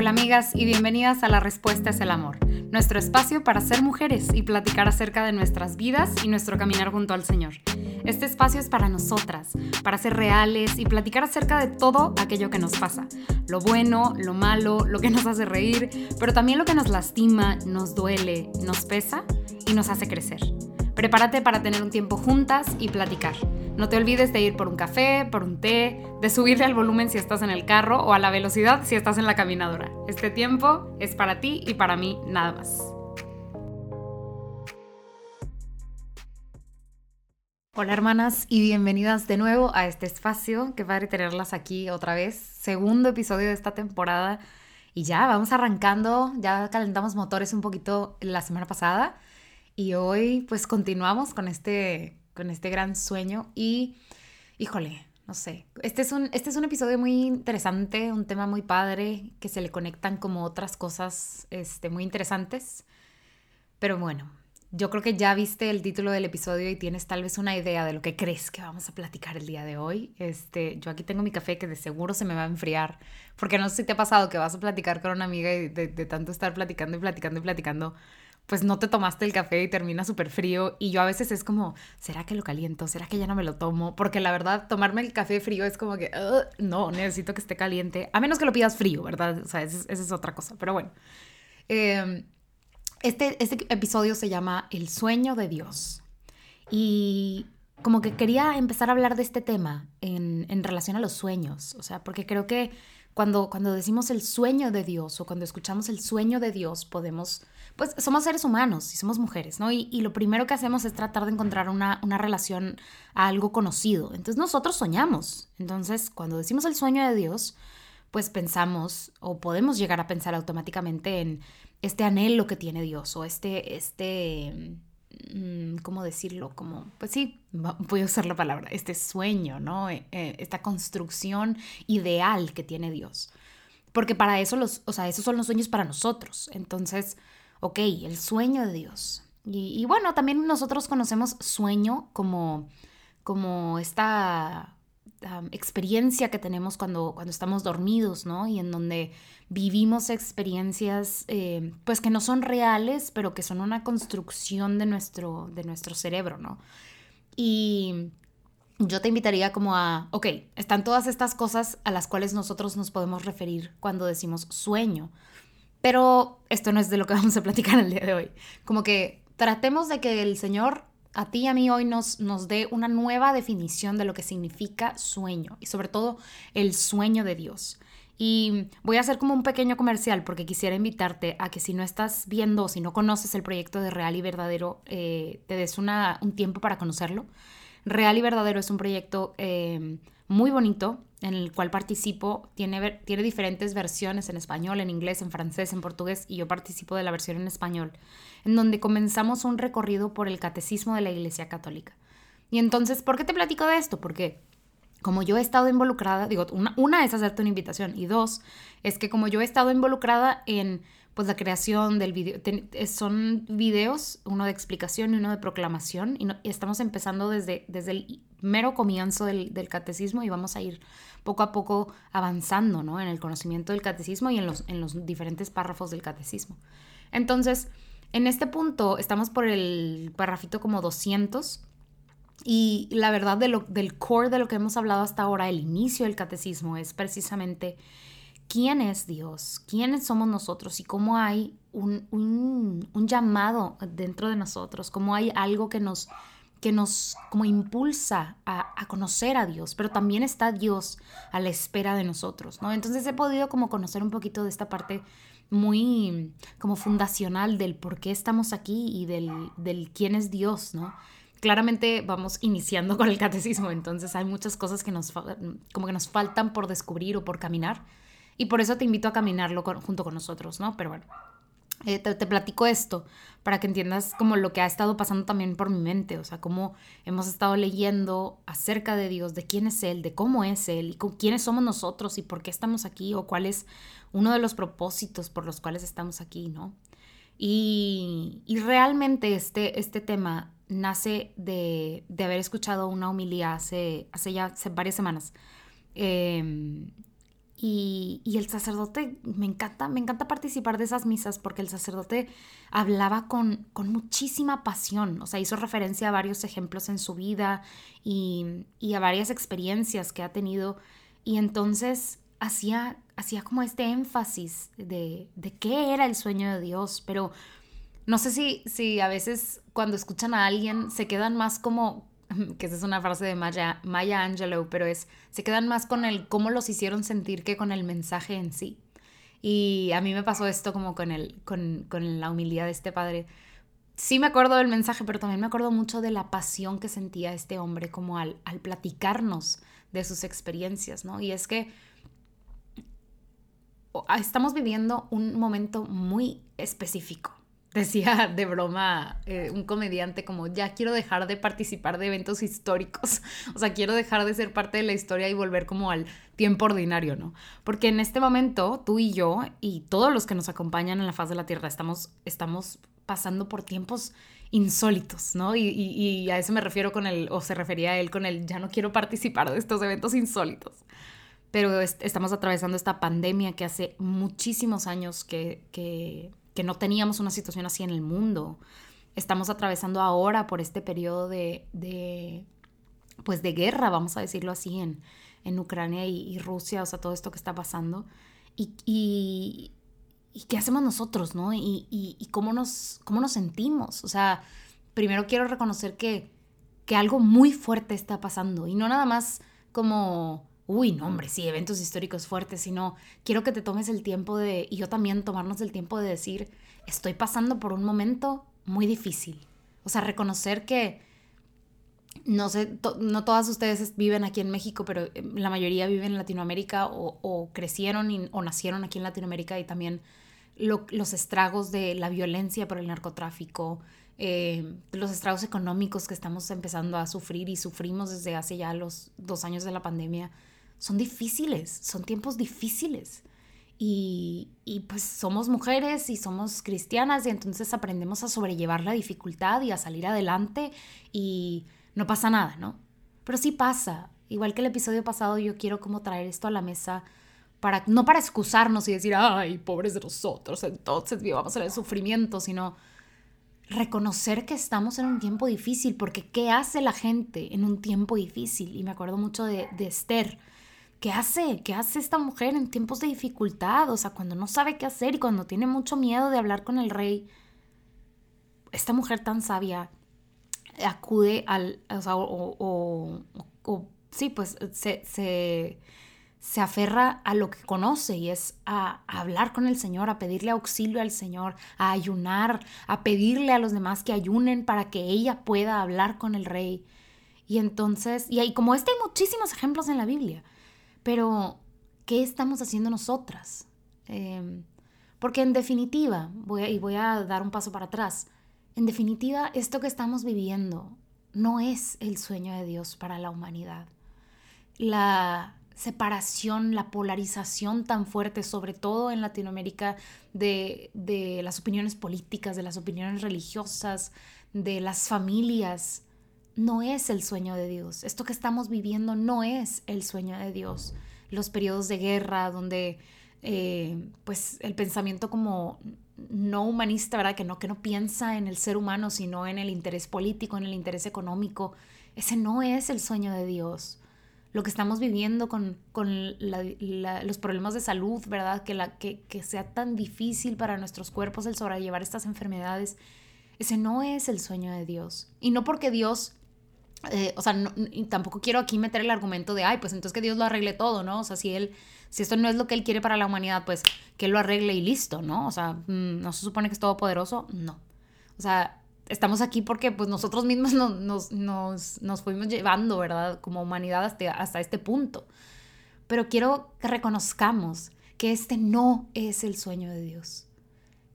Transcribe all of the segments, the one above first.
Hola amigas y bienvenidas a La Respuesta es el Amor, nuestro espacio para ser mujeres y platicar acerca de nuestras vidas y nuestro caminar junto al Señor. Este espacio es para nosotras, para ser reales y platicar acerca de todo aquello que nos pasa, lo bueno, lo malo, lo que nos hace reír, pero también lo que nos lastima, nos duele, nos pesa y nos hace crecer. Prepárate para tener un tiempo juntas y platicar. No te olvides de ir por un café, por un té, de subirle al volumen si estás en el carro o a la velocidad si estás en la caminadora. Este tiempo es para ti y para mí nada más. Hola hermanas y bienvenidas de nuevo a este espacio. Qué padre tenerlas aquí otra vez. Segundo episodio de esta temporada. Y ya, vamos arrancando. Ya calentamos motores un poquito la semana pasada. Y hoy pues continuamos con este, con este gran sueño y, híjole, no sé, este es, un, este es un episodio muy interesante, un tema muy padre, que se le conectan como otras cosas este, muy interesantes. Pero bueno, yo creo que ya viste el título del episodio y tienes tal vez una idea de lo que crees que vamos a platicar el día de hoy. Este, yo aquí tengo mi café que de seguro se me va a enfriar, porque no sé si te ha pasado que vas a platicar con una amiga y de, de tanto estar platicando y platicando y platicando, pues no te tomaste el café y termina súper frío. Y yo a veces es como, ¿será que lo caliento? ¿Será que ya no me lo tomo? Porque la verdad, tomarme el café frío es como que, no, necesito que esté caliente. A menos que lo pidas frío, ¿verdad? O sea, esa, es otra cosa. Pero bueno. Em, este, este episodio se llama El sueño de Dios. Y como que quería empezar a hablar de este tema en, en relación a los sueños. O sea, porque creo que cuando, cuando decimos el sueño de Dios o cuando escuchamos el sueño de Dios, podemos pues somos seres humanos y somos mujeres, ¿no? Y, lo primero que hacemos es tratar de encontrar una, relación a algo conocido. Entonces nosotros soñamos. Entonces cuando decimos el sueño de Dios, pues pensamos o podemos llegar a pensar automáticamente en este anhelo que tiene Dios o este, este, ¿cómo decirlo? Como, pues sí, voy a usar la palabra, este sueño, ¿no? Eh, eh, esta construcción ideal que tiene Dios. Porque para eso los, o sea, esos son los sueños para nosotros. Entonces, ok, el sueño de Dios. Y, bueno, también nosotros conocemos sueño como, como esta experiencia que tenemos cuando, cuando estamos dormidos, ¿no? Y en donde vivimos experiencias eh, pues que no son reales, pero que son una construcción de nuestro, de nuestro cerebro, ¿no? Y yo te invitaría como a, ok, están todas estas cosas a las cuales nosotros nos podemos referir cuando decimos sueño. Pero esto no es de lo que vamos a platicar el día de hoy. Como que tratemos de que el Señor a ti y a mí hoy nos, nos dé una nueva definición de lo que significa sueño y sobre todo el sueño de Dios. Y voy a hacer como un pequeño comercial porque quisiera invitarte a que si no estás viendo o si no conoces el proyecto de Real y Verdadero, eh, te des una, un tiempo para conocerlo. Real y Verdadero es un proyecto eh, muy bonito en el cual participo. Tiene, tiene diferentes versiones en español, en inglés, en francés, en portugués y yo participo de la versión en español, en donde comenzamos un recorrido por el catecismo de la Iglesia Católica. Y entonces, ¿por qué te platico de esto? Porque como yo he estado involucrada, digo, una, una es hacerte una invitación y dos, es que como yo he estado involucrada en pues la creación del video. son videos, uno de explicación y uno de proclamación, y, estamos empezando desde, desde el mero comienzo del, catecismo y vamos a ir poco a poco avanzando ¿no? en el conocimiento del catecismo y en los, en los diferentes párrafos del catecismo. Entonces, en este punto estamos por el párrafito como 200 y la verdad de lo, del core de lo que hemos hablado hasta ahora, el inicio del catecismo, es precisamente quién es Dios, quiénes somos nosotros y cómo hay un, llamado dentro de nosotros, cómo hay algo que nos, que nos como impulsa a, conocer a Dios, pero también está Dios a la espera de nosotros, ¿no? Entonces he podido como conocer un poquito de esta parte muy como fundacional del por qué estamos aquí y del, del quién es Dios, ¿no? Claramente vamos iniciando con el catecismo, entonces hay muchas cosas que nos, como que nos faltan por descubrir o por caminar, y por eso te invito a caminarlo junto con nosotros, ¿no? Pero bueno, eh, te, platico esto para que entiendas como lo que ha estado pasando también por mi mente, o sea, cómo hemos estado leyendo acerca de Dios, de quién es Él, de cómo es Él, y con quiénes somos nosotros y por qué estamos aquí, o cuál es uno de los propósitos por los cuales estamos aquí, ¿no? Y, realmente este, este tema nace de, haber escuchado una homilía hace, hace ya varias semanas. Eh, Y, el sacerdote, me encanta, me encanta participar de esas misas porque el sacerdote hablaba con, con muchísima pasión, o sea, hizo referencia a varios ejemplos en su vida y, y a varias experiencias que ha tenido. Y entonces hacía, hacía como este énfasis de, de qué era el sueño de Dios, pero no sé si, si a veces cuando escuchan a alguien se quedan más como, que esa es una frase de Maya, Maya Angelou, pero es, se quedan más con el cómo los hicieron sentir que con el mensaje en sí. Y a mí me pasó esto como con, el, con, con la humildad de este padre. Sí me acuerdo del mensaje, pero también me acuerdo mucho de la pasión que sentía este hombre como al, al platicarnos de sus experiencias, ¿no? Y es que estamos viviendo un momento muy específico decía de broma eh, un comediante como ya quiero dejar de participar de eventos históricos, o sea, quiero dejar de ser parte de la historia y volver como al tiempo ordinario, ¿no? Porque en este momento tú y yo y todos los que nos acompañan en la faz de la Tierra estamos, estamos pasando por tiempos insólitos, ¿no? Y, y a eso me refiero con el, o se refería a él con el, ya no quiero participar de estos eventos insólitos pero estamos atravesando esta pandemia que hace muchísimos años que, que, que no teníamos una situación así en el mundo. Estamos atravesando ahora por este periodo de, de pues de guerra, vamos a decirlo así, en, en Ucrania y, Rusia, o sea, todo esto que está pasando. Y, y, qué hacemos nosotros, ¿no? Y, cómo, nos, cómo nos sentimos. O sea, primero quiero reconocer que, que algo muy fuerte está pasando y no nada más como uy, no, hombre, sí, eventos históricos fuertes, sino quiero que te tomes el tiempo de, y yo también tomarnos el tiempo de decir, estoy pasando por un momento muy difícil. O sea, reconocer que, no sé, no todas ustedes viven aquí en México, pero eh, la mayoría viven en Latinoamérica o, crecieron o nacieron aquí en Latinoamérica y también los estragos de la violencia por el narcotráfico, eh, los estragos económicos que estamos empezando a sufrir y sufrimos desde hace ya los dos años de la pandemia son difíciles, son tiempos difíciles. Y, pues somos mujeres y somos cristianas y entonces aprendemos a sobrellevar la dificultad y a salir adelante y no pasa nada, ¿no? Pero sí pasa. Igual que el episodio pasado, yo quiero como traer esto a la mesa para, no para excusarnos y decir, ay, pobres de nosotros, entonces vivamos en el sufrimiento, sino reconocer que estamos en un tiempo difícil, porque ¿qué hace la gente en un tiempo difícil? Y me acuerdo mucho de, de Esther ¿Qué hace? ¿Qué hace esta mujer en tiempos de dificultad? O sea, cuando no sabe qué hacer y cuando tiene mucho miedo de hablar con el rey. Esta mujer tan sabia acude al, o sea, o, o, sí, pues se, se, se, aferra a lo que conoce y es a, a, hablar con el Señor, a pedirle auxilio al Señor, a ayunar, a pedirle a los demás que ayunen para que ella pueda hablar con el rey. Y entonces, y ahí como este hay muchísimos ejemplos en la Biblia. Pero, ¿qué estamos haciendo nosotras? Em, porque en definitiva, voy y voy a dar un paso para atrás, en definitiva, esto que estamos viviendo no es el sueño de Dios para la humanidad. La separación, la polarización tan fuerte, sobre todo en Latinoamérica, de las opiniones políticas, de las opiniones religiosas, de las familias, no es el sueño de Dios. Esto que estamos viviendo no es el sueño de Dios. Los periodos de guerra donde eh, pues el pensamiento como no humanista, ¿verdad? Que no, que no piensa en el ser humano, sino en el interés político, en el interés económico. Ese no es el sueño de Dios. Lo que estamos viviendo con, los problemas de salud, ¿verdad? Que, la, que, que sea tan difícil para nuestros cuerpos el sobrellevar estas enfermedades, ese no es el sueño de Dios. Y no porque Dios eh, o sea, tampoco quiero aquí meter el argumento de, ay, pues entonces que Dios lo arregle todo, ¿no? O sea, si él, si esto no es lo que él quiere para la humanidad, pues que él lo arregle y listo, ¿no? O sea, mm, ¿no se supone que es todopoderoso? No. O sea, estamos aquí porque pues nosotros mismos nos, nos, nos, fuimos llevando, ¿verdad? Como humanidad hasta este punto. Pero quiero que reconozcamos que este no es el sueño de Dios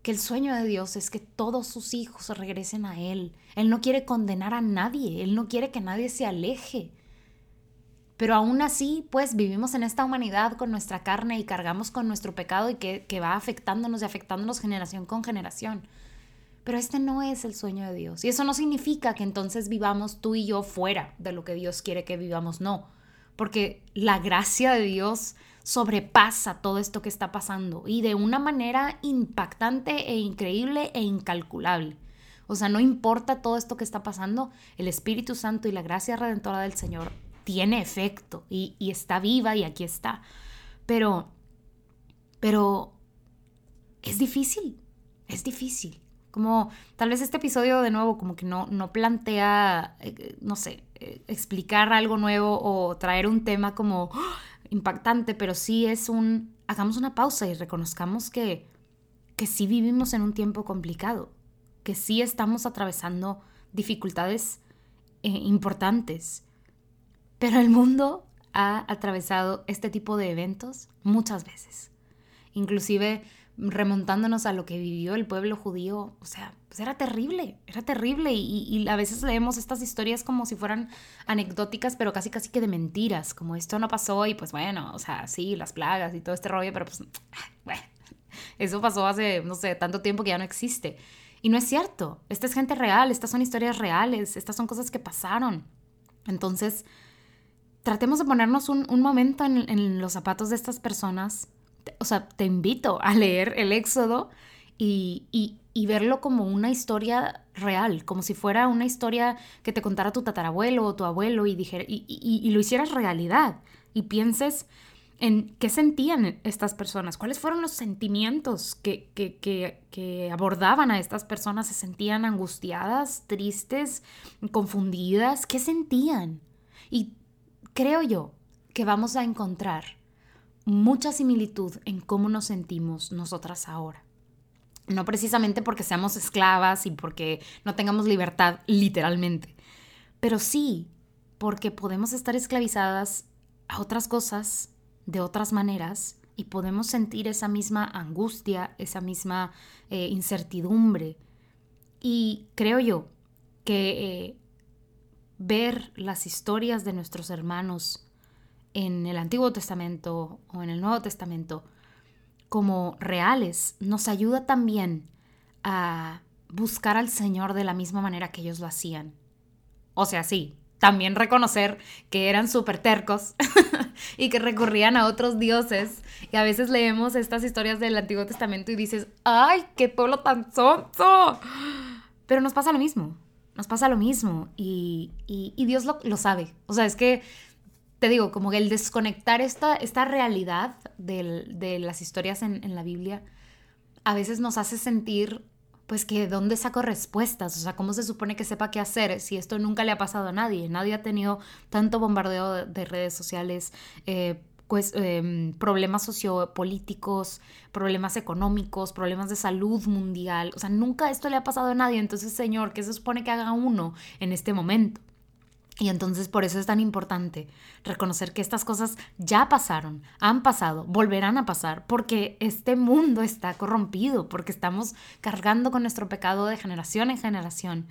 que el sueño de Dios es que todos sus hijos regresen a Él. Él no quiere condenar a nadie, Él no quiere que nadie se aleje. Pero aún así, pues vivimos en esta humanidad con nuestra carne y cargamos con nuestro pecado y que, que va afectándonos y afectándonos generación con generación. Pero este no es el sueño de Dios. Y eso no significa que entonces vivamos tú y yo fuera de lo que Dios quiere que vivamos, no. porque la gracia de Dios sobrepasa todo esto que está pasando y de una manera impactante e increíble e incalculable. O sea, no importa todo esto que está pasando, el Espíritu Santo y la gracia redentora del Señor tiene efecto y, está viva y aquí está. Pero, pero es difícil, es difícil. Como tal vez este episodio de nuevo como que no, no plantea, eh, no sé, eh, explicar algo nuevo o traer un tema como ¡ah! Impactante, pero sí es un, hagamos una pausa y reconozcamos que, que sí vivimos en un tiempo complicado, que sí estamos atravesando dificultades eh, importantes, pero el mundo ha atravesado este tipo de eventos muchas veces. Inclusive remontándonos a lo que vivió el pueblo judío, o sea, pues era terrible, era terrible y, a veces leemos estas historias como si fueran anecdóticas, pero casi casi que de mentiras, como esto no pasó y pues bueno, o sea, sí, las plagas y todo este rollo, pero pues, bueno, eso pasó hace, no sé, tanto tiempo que ya no existe. Y no es cierto, esta es gente real, estas son historias reales, estas son cosas que pasaron. Entonces, tratemos de ponernos un, momento en, en los zapatos de estas personas o sea, te invito a leer el Éxodo y, verlo como una historia real, como si fuera una historia que te contara tu tatarabuelo o tu abuelo y, y, lo hicieras realidad. Y pienses en qué sentían estas personas, cuáles fueron los sentimientos que, que, abordaban a estas personas, se sentían angustiadas, tristes, confundidas, qué sentían. Y creo yo que vamos a encontrar mucha similitud en cómo nos sentimos nosotras ahora. No precisamente porque seamos esclavas y porque no tengamos libertad literalmente, pero sí porque podemos estar esclavizadas a otras cosas de otras maneras y podemos sentir esa misma angustia, esa misma eh, incertidumbre. Y creo yo que eh, ver las historias de nuestros hermanos en el Antiguo Testamento o en el Nuevo Testamento como reales nos ayuda también a buscar al Señor de la misma manera que ellos lo hacían. O sea, sí, también reconocer que eran súper tercos y que recurrían a otros dioses. Y a veces leemos estas historias del Antiguo Testamento y dices, ¡ay, qué pueblo tan sonso! Pero nos pasa lo mismo, nos pasa lo mismo y, Dios lo, lo sabe. O sea, es que te digo, como que el desconectar esta, esta realidad de las historias en, la Biblia a veces nos hace sentir, pues, que dónde saco respuestas, o sea, cómo se supone que sepa qué hacer si esto nunca le ha pasado a nadie, nadie ha tenido tanto bombardeo de, redes sociales, eh, pues, em, problemas sociopolíticos, problemas económicos, problemas de salud mundial, o sea, nunca esto le ha pasado a nadie, entonces, Señor, ¿qué se supone que haga uno en este momento? Y entonces por eso es tan importante reconocer que estas cosas ya pasaron, han pasado, volverán a pasar, porque este mundo está corrompido, porque estamos cargando con nuestro pecado de generación en generación.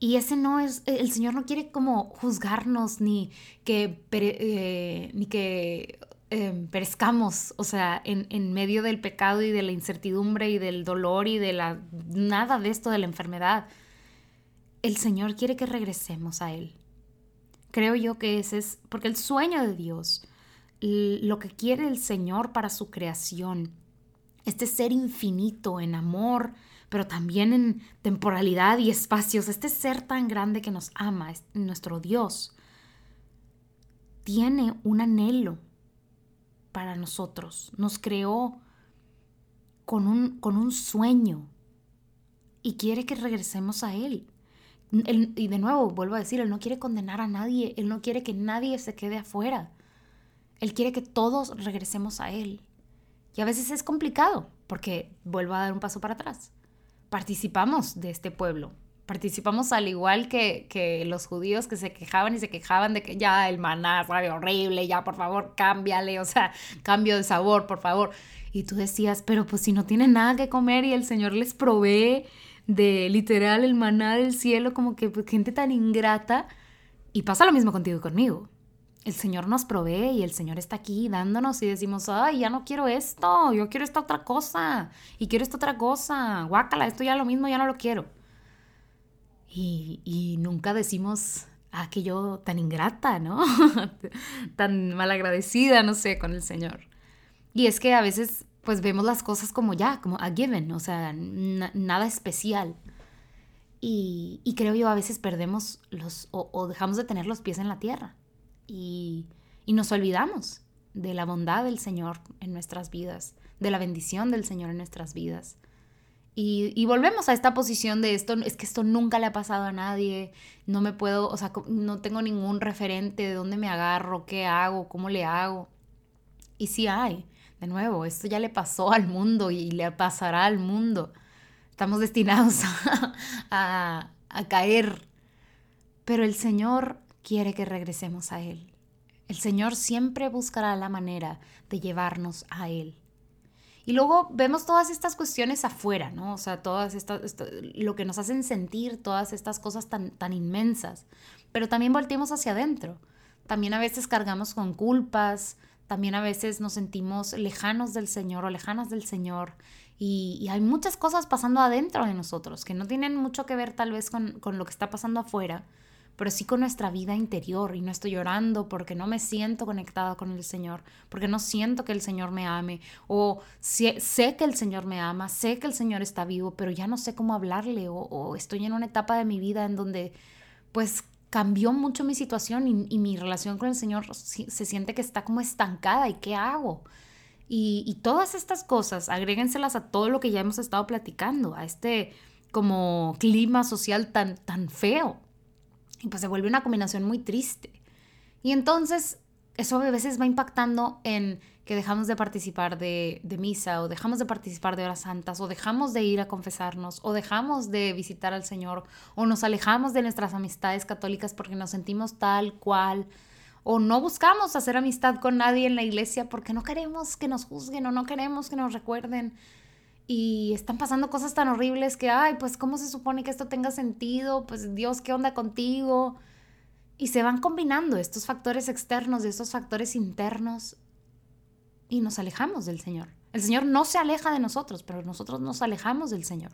Y ese no es, el Señor no quiere como juzgarnos ni que, eh, ni que em, perezcamos, o sea, en, en, medio del pecado y de la incertidumbre y del dolor y de la, nada de esto de la enfermedad el Señor quiere que regresemos a Él. Creo yo que ese es, porque el sueño de Dios, lo que quiere el Señor para su creación, este ser infinito en amor, pero también en temporalidad y espacios, este ser tan grande que nos ama, nuestro Dios, tiene un anhelo para nosotros, nos creó con un, con un sueño y quiere que regresemos a Él y de nuevo, vuelvo a decir, Él no quiere condenar a nadie, Él no quiere que nadie se quede afuera. Él quiere que todos regresemos a Él. Y a veces es complicado, porque vuelvo a dar un paso para atrás. Participamos de este pueblo. Participamos al igual que, que los judíos que se quejaban y se quejaban de que ya el maná sabe horrible, ya por favor cámbiale, o sea, cambio de sabor, por favor. Y tú decías, pero pues si no tienen nada que comer y el Señor les provee de literal el maná del cielo, como que pues, gente tan ingrata. Y pasa lo mismo contigo y conmigo. El Señor nos provee y el Señor está aquí dándonos y decimos, ay, ya no quiero esto, yo quiero esta otra cosa y quiero esta otra cosa, guácala, esto ya lo mismo, ya no lo quiero. Y, y nunca decimos ah, que yo tan ingrata, ¿no? tan malagradecida, no sé, con el Señor. Y es que a veces pues vemos las cosas como ya, como a given, o sea, nada especial. Y, creo yo a veces perdemos los, o, dejamos de tener los pies en la tierra y, y nos olvidamos de la bondad del Señor en nuestras vidas, de la bendición del Señor en nuestras vidas. Y, volvemos a esta posición de esto, es que esto nunca le ha pasado a nadie, no me puedo, o sea, no tengo ningún referente de dónde me agarro, qué hago, cómo le hago. Y sí hay, de nuevo, esto ya le pasó al mundo y le pasará al mundo. Estamos destinados a, a caer, pero el Señor quiere que regresemos a Él. El Señor siempre buscará la manera de llevarnos a Él. Y luego vemos todas estas cuestiones afuera, ¿no? O sea, todas estas, lo que nos hacen sentir, todas estas cosas tan, tan inmensas. Pero también volteamos hacia adentro. También a veces cargamos con culpas, también a veces nos sentimos lejanos del Señor o lejanas del Señor. Y, hay muchas cosas pasando adentro de nosotros que no tienen mucho que ver tal vez con, con lo que está pasando afuera, pero sí con nuestra vida interior y no estoy llorando porque no me siento conectada con el Señor, porque no siento que el Señor me ame o sé, que el Señor me ama, sé que el Señor está vivo, pero ya no sé cómo hablarle o, estoy en una etapa de mi vida en donde pues cambió mucho mi situación y, mi relación con el Señor se siente que está como estancada y qué hago. Y, todas estas cosas, agréguenselas a todo lo que ya hemos estado platicando, a este como clima social tan, tan feo y pues se vuelve una combinación muy triste. Y entonces eso a veces va impactando en que dejamos de participar de, misa o dejamos de participar de horas santas o dejamos de ir a confesarnos o dejamos de visitar al Señor o nos alejamos de nuestras amistades católicas porque nos sentimos tal cual o no buscamos hacer amistad con nadie en la iglesia porque no queremos que nos juzguen o no queremos que nos recuerden y están pasando cosas tan horribles que, ay, pues ¿cómo se supone que esto tenga sentido? Pues Dios, ¿qué onda contigo? Y se van combinando estos factores externos y estos factores internos y nos alejamos del Señor. El Señor no se aleja de nosotros, pero nosotros nos alejamos del Señor.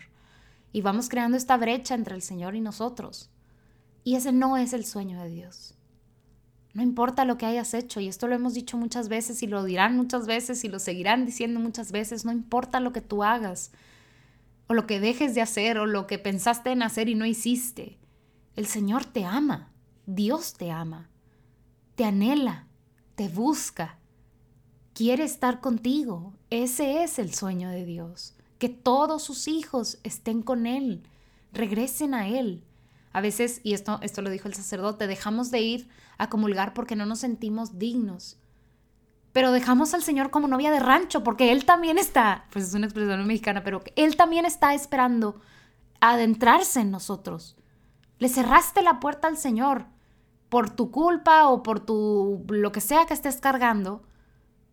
Y vamos creando esta brecha entre el Señor y nosotros. Y ese no es el sueño de Dios. No importa lo que hayas hecho, y esto lo hemos dicho muchas veces y lo dirán muchas veces y lo seguirán diciendo muchas veces, no importa lo que tú hagas, o lo que dejes de hacer, o lo que pensaste en hacer y no hiciste. El Señor te ama, Dios te ama, te anhela, te busca, quiere estar contigo. Ese es el sueño de Dios, que todos sus hijos estén con Él, regresen a Él. A veces, y esto, esto lo dijo el sacerdote, dejamos de ir a comulgar porque no nos sentimos dignos. Pero dejamos al Señor como novia de rancho porque Él también está, pues es una expresión mexicana, pero Él también está esperando adentrarse en nosotros. Le cerraste la puerta al Señor por tu culpa o por tu lo que sea que estés cargando,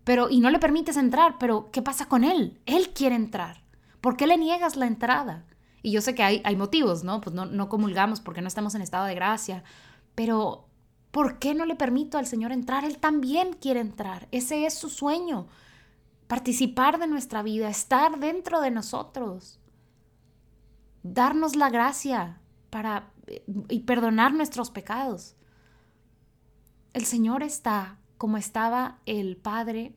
pero y no le permites entrar, pero ¿qué pasa con él? Él quiere entrar. ¿Por qué le niegas la entrada? Y yo sé que hay, hay motivos, ¿no? Pues no, no comulgamos porque no estamos en estado de gracia, pero ¿por qué no le permito al Señor entrar? Él también quiere entrar. Ese es su sueño. Participar de nuestra vida, estar dentro de nosotros. Darnos la gracia para y perdonar nuestros pecados. El Señor está como estaba el padre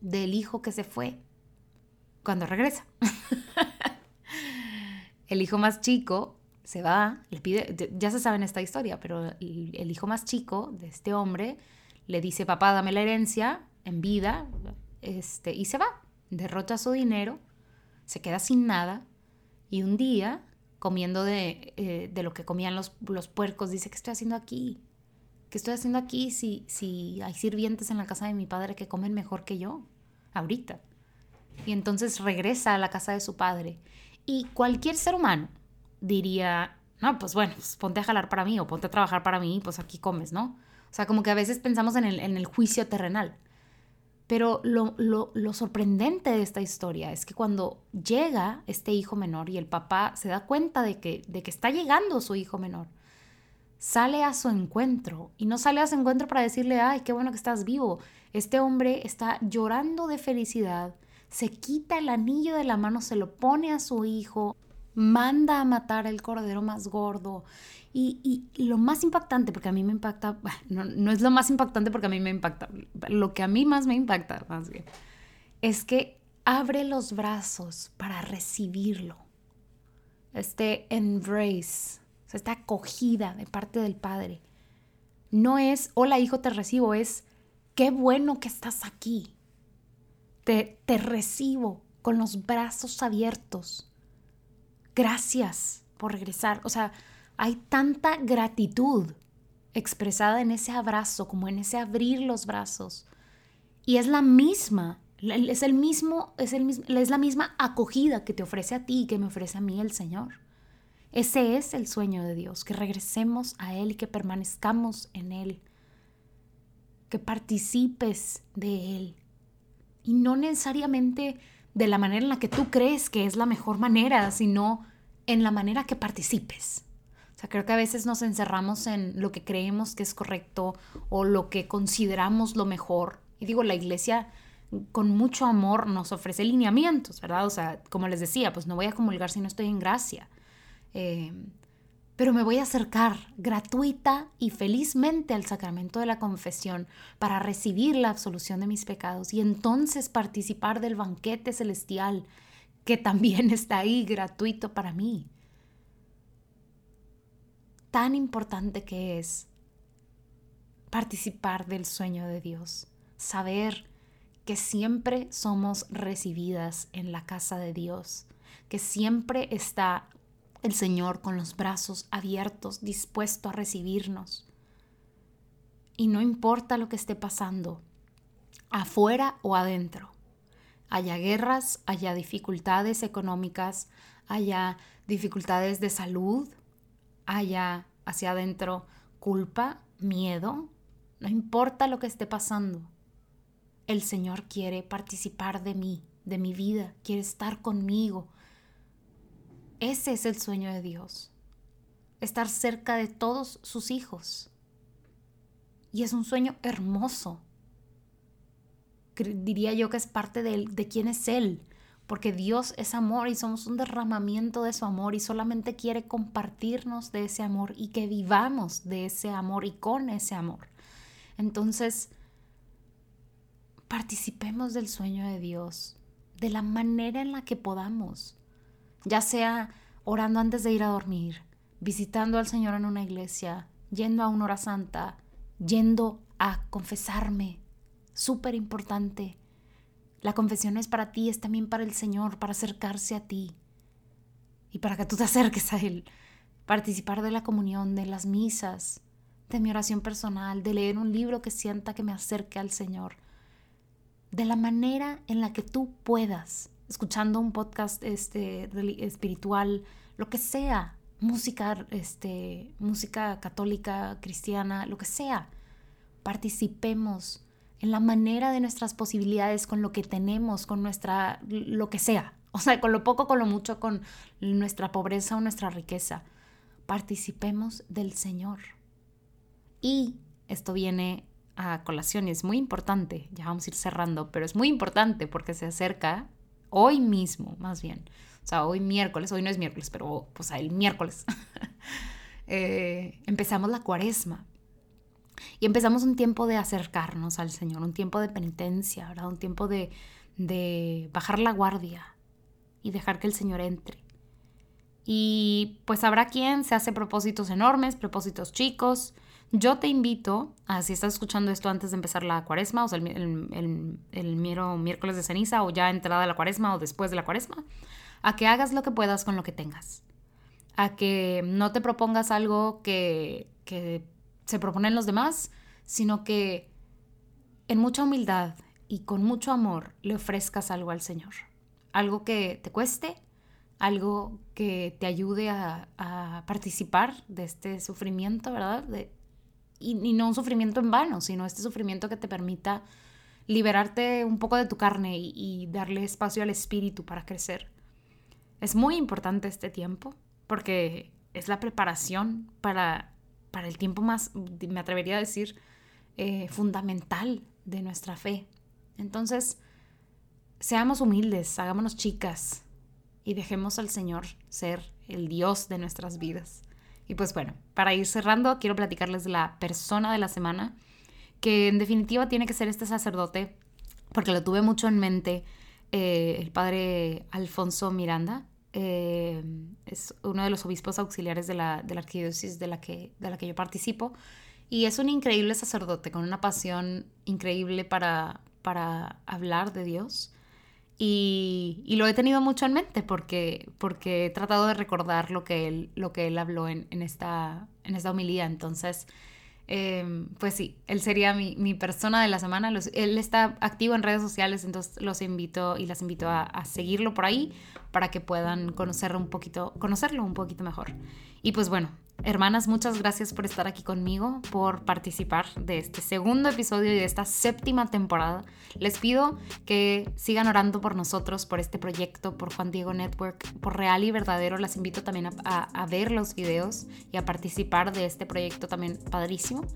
del hijo que se fue cuando regresa. El hijo más chico se va, le pide, ya se sabe en esta historia, pero el, hijo más chico de este hombre le dice, papá, dame la herencia en vida, este, y se va, derrocha su dinero, se queda sin nada, y un día, comiendo de, eh, de lo que comían los, los, puercos, dice, ¿qué estoy haciendo aquí? ¿Qué estoy haciendo aquí si, si hay sirvientes en la casa de mi padre que comen mejor que yo? Ahorita. Y entonces regresa a la casa de su padre y cualquier ser humano diría, no, pues bueno, pues ponte a jalar para mí o ponte a trabajar para mí, pues aquí comes, ¿no? O sea, como que a veces pensamos en el, en el juicio terrenal. Pero lo, lo, lo, sorprendente de esta historia es que cuando llega este hijo menor y el papá se da cuenta de que, de que está llegando su hijo menor, sale a su encuentro y no sale a su encuentro para decirle, ay, qué bueno que estás vivo. Este hombre está llorando de felicidad se quita el anillo de la mano, se lo pone a su hijo manda a matar el cordero más gordo. Y, lo más impactante, porque a mí me impacta, no, no, es lo más impactante porque a mí me impacta, lo que a mí más me impacta, más bien, es que abre los brazos para recibirlo. Este embrace, esta acogida de parte del Padre. No es, hola hijo, te recibo, es, qué bueno que estás aquí. Te, te recibo con los brazos abiertos gracias por regresar. O sea, hay tanta gratitud expresada en ese abrazo como en ese abrir los brazos. Y es la misma, es el mismo, es, el es la misma acogida que te ofrece a ti y que me ofrece a mí el Señor. Ese es el sueño de Dios, que regresemos a Él y que permanezcamos en Él, que participes de Él. Y no necesariamente de la manera en la que tú crees que es la mejor manera, sino en la manera que participes. O sea, creo que a veces nos encerramos en lo que creemos que es correcto o lo que consideramos lo mejor. Y digo, la iglesia con mucho amor nos ofrece lineamientos, ¿verdad? O sea, como les decía, pues no voy a comulgar si no estoy en gracia. Eh, pero me voy a acercar gratuita y felizmente al sacramento de la confesión para recibir la absolución de mis pecados y entonces participar del banquete celestial que también está ahí gratuito para mí. Tan importante que es participar del sueño de Dios, saber que siempre somos recibidas en la casa de Dios, que siempre está el Señor con los brazos abiertos, dispuesto a recibirnos. Y no importa lo que esté pasando, afuera o adentro, haya guerras, haya dificultades económicas, haya dificultades de salud, haya hacia adentro culpa, miedo, no importa lo que esté pasando, el Señor quiere participar de mí, de mi vida, quiere estar conmigo, ese es el sueño de Dios, estar cerca de todos sus hijos. Y es un sueño hermoso. Diría yo que es parte de, de quién es Él, porque Dios es amor y somos un derramamiento de su amor y solamente quiere compartirnos de ese amor y que vivamos de ese amor y con ese amor. Entonces, participemos del sueño de Dios de la manera en la que podamos ya sea orando antes de ir a dormir, visitando al Señor en una iglesia, yendo a una hora santa, yendo a confesarme. Súper importante. La confesión es para ti, es también para el Señor, para acercarse a ti y para que tú te acerques a Él. Participar de la comunión, de las misas, de mi oración personal, de leer un libro que sienta que me acerque al Señor. De la manera en la que tú puedas escuchando un podcast este, espiritual, lo que sea, música, este, música católica, cristiana, lo que sea. Participemos en la manera de nuestras posibilidades, con lo que tenemos, con nuestra, lo que sea. O sea, con lo poco, con lo mucho, con nuestra pobreza o nuestra riqueza. Participemos del Señor. Y esto viene a colación y es muy importante, ya vamos a ir cerrando, pero es muy importante porque se acerca hoy mismo, más bien. O sea, hoy miércoles, hoy no es miércoles, pero pues el miércoles, eh, empezamos la cuaresma. Y empezamos un tiempo de acercarnos al Señor, un tiempo de penitencia, ¿verdad? Un tiempo de, de bajar la guardia y dejar que el Señor entre. Y pues habrá quien se hace propósitos enormes, propósitos chicos, yo te invito, a, si estás escuchando esto antes de empezar la cuaresma, o sea, el, el, miércoles de ceniza, o ya entrada la cuaresma, o después de la cuaresma, a que hagas lo que puedas con lo que tengas. A que no te propongas algo que, que se proponen los demás, sino que en mucha humildad y con mucho amor le ofrezcas algo al Señor. Algo que te cueste, algo que te ayude a, a participar de este sufrimiento, ¿verdad? Y, no un sufrimiento en vano, sino este sufrimiento que te permita liberarte un poco de tu carne y, darle espacio al espíritu para crecer. Es muy importante este tiempo porque es la preparación para, para el tiempo más, me atrevería a decir, eh, fundamental de nuestra fe. Entonces, seamos humildes, hagámonos chicas, y dejemos al Señor ser el Dios de nuestras vidas. Y pues bueno, para ir cerrando, quiero platicarles la persona de la semana, que en definitiva tiene que ser este sacerdote, porque lo tuve mucho en mente, eh, el padre Alfonso Miranda. Eh, es uno de los obispos auxiliares de la, de la arquidiócesis de la, que, de la que yo participo. Y es un increíble sacerdote con una pasión increíble para, para hablar de Dios. Y, lo he tenido mucho en mente porque, porque he tratado de recordar lo que él, lo que él habló en, esta, en esta homilía. Entonces, em, pues sí, él sería mi, persona de la semana. él está activo en redes sociales, entonces los invito y las invito a, a, seguirlo por ahí para que puedan conocerlo un poquito, conocerlo un poquito mejor. Y pues bueno, Hermanas, muchas gracias por estar aquí conmigo, por participar de este segundo episodio y de esta séptima temporada. Les pido que sigan orando por nosotros, por este proyecto, por Juan Diego Network, por Real y Verdadero. Las invito también a, ver los videos y a participar de este proyecto también padrísimo.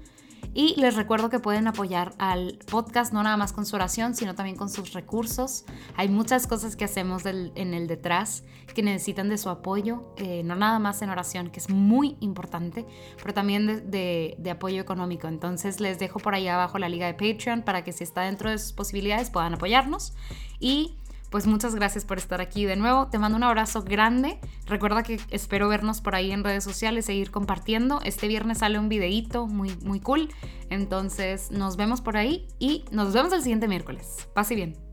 Y les recuerdo que pueden apoyar al podcast no nada más con su oración, sino también con sus recursos. Hay muchas cosas que hacemos en el detrás que necesitan de su apoyo, eh, no nada más en oración, que es muy importante, pero también de, de apoyo económico. Entonces les dejo por ahí abajo la liga de Patreon para que si está dentro de sus posibilidades puedan apoyarnos. Y pues muchas gracias por estar aquí de nuevo. Te mando un abrazo grande. Recuerda que espero vernos por ahí en redes sociales, seguir compartiendo. Este viernes sale un videíto muy, muy cool. Entonces nos vemos por ahí y nos vemos el siguiente miércoles. Pase bien.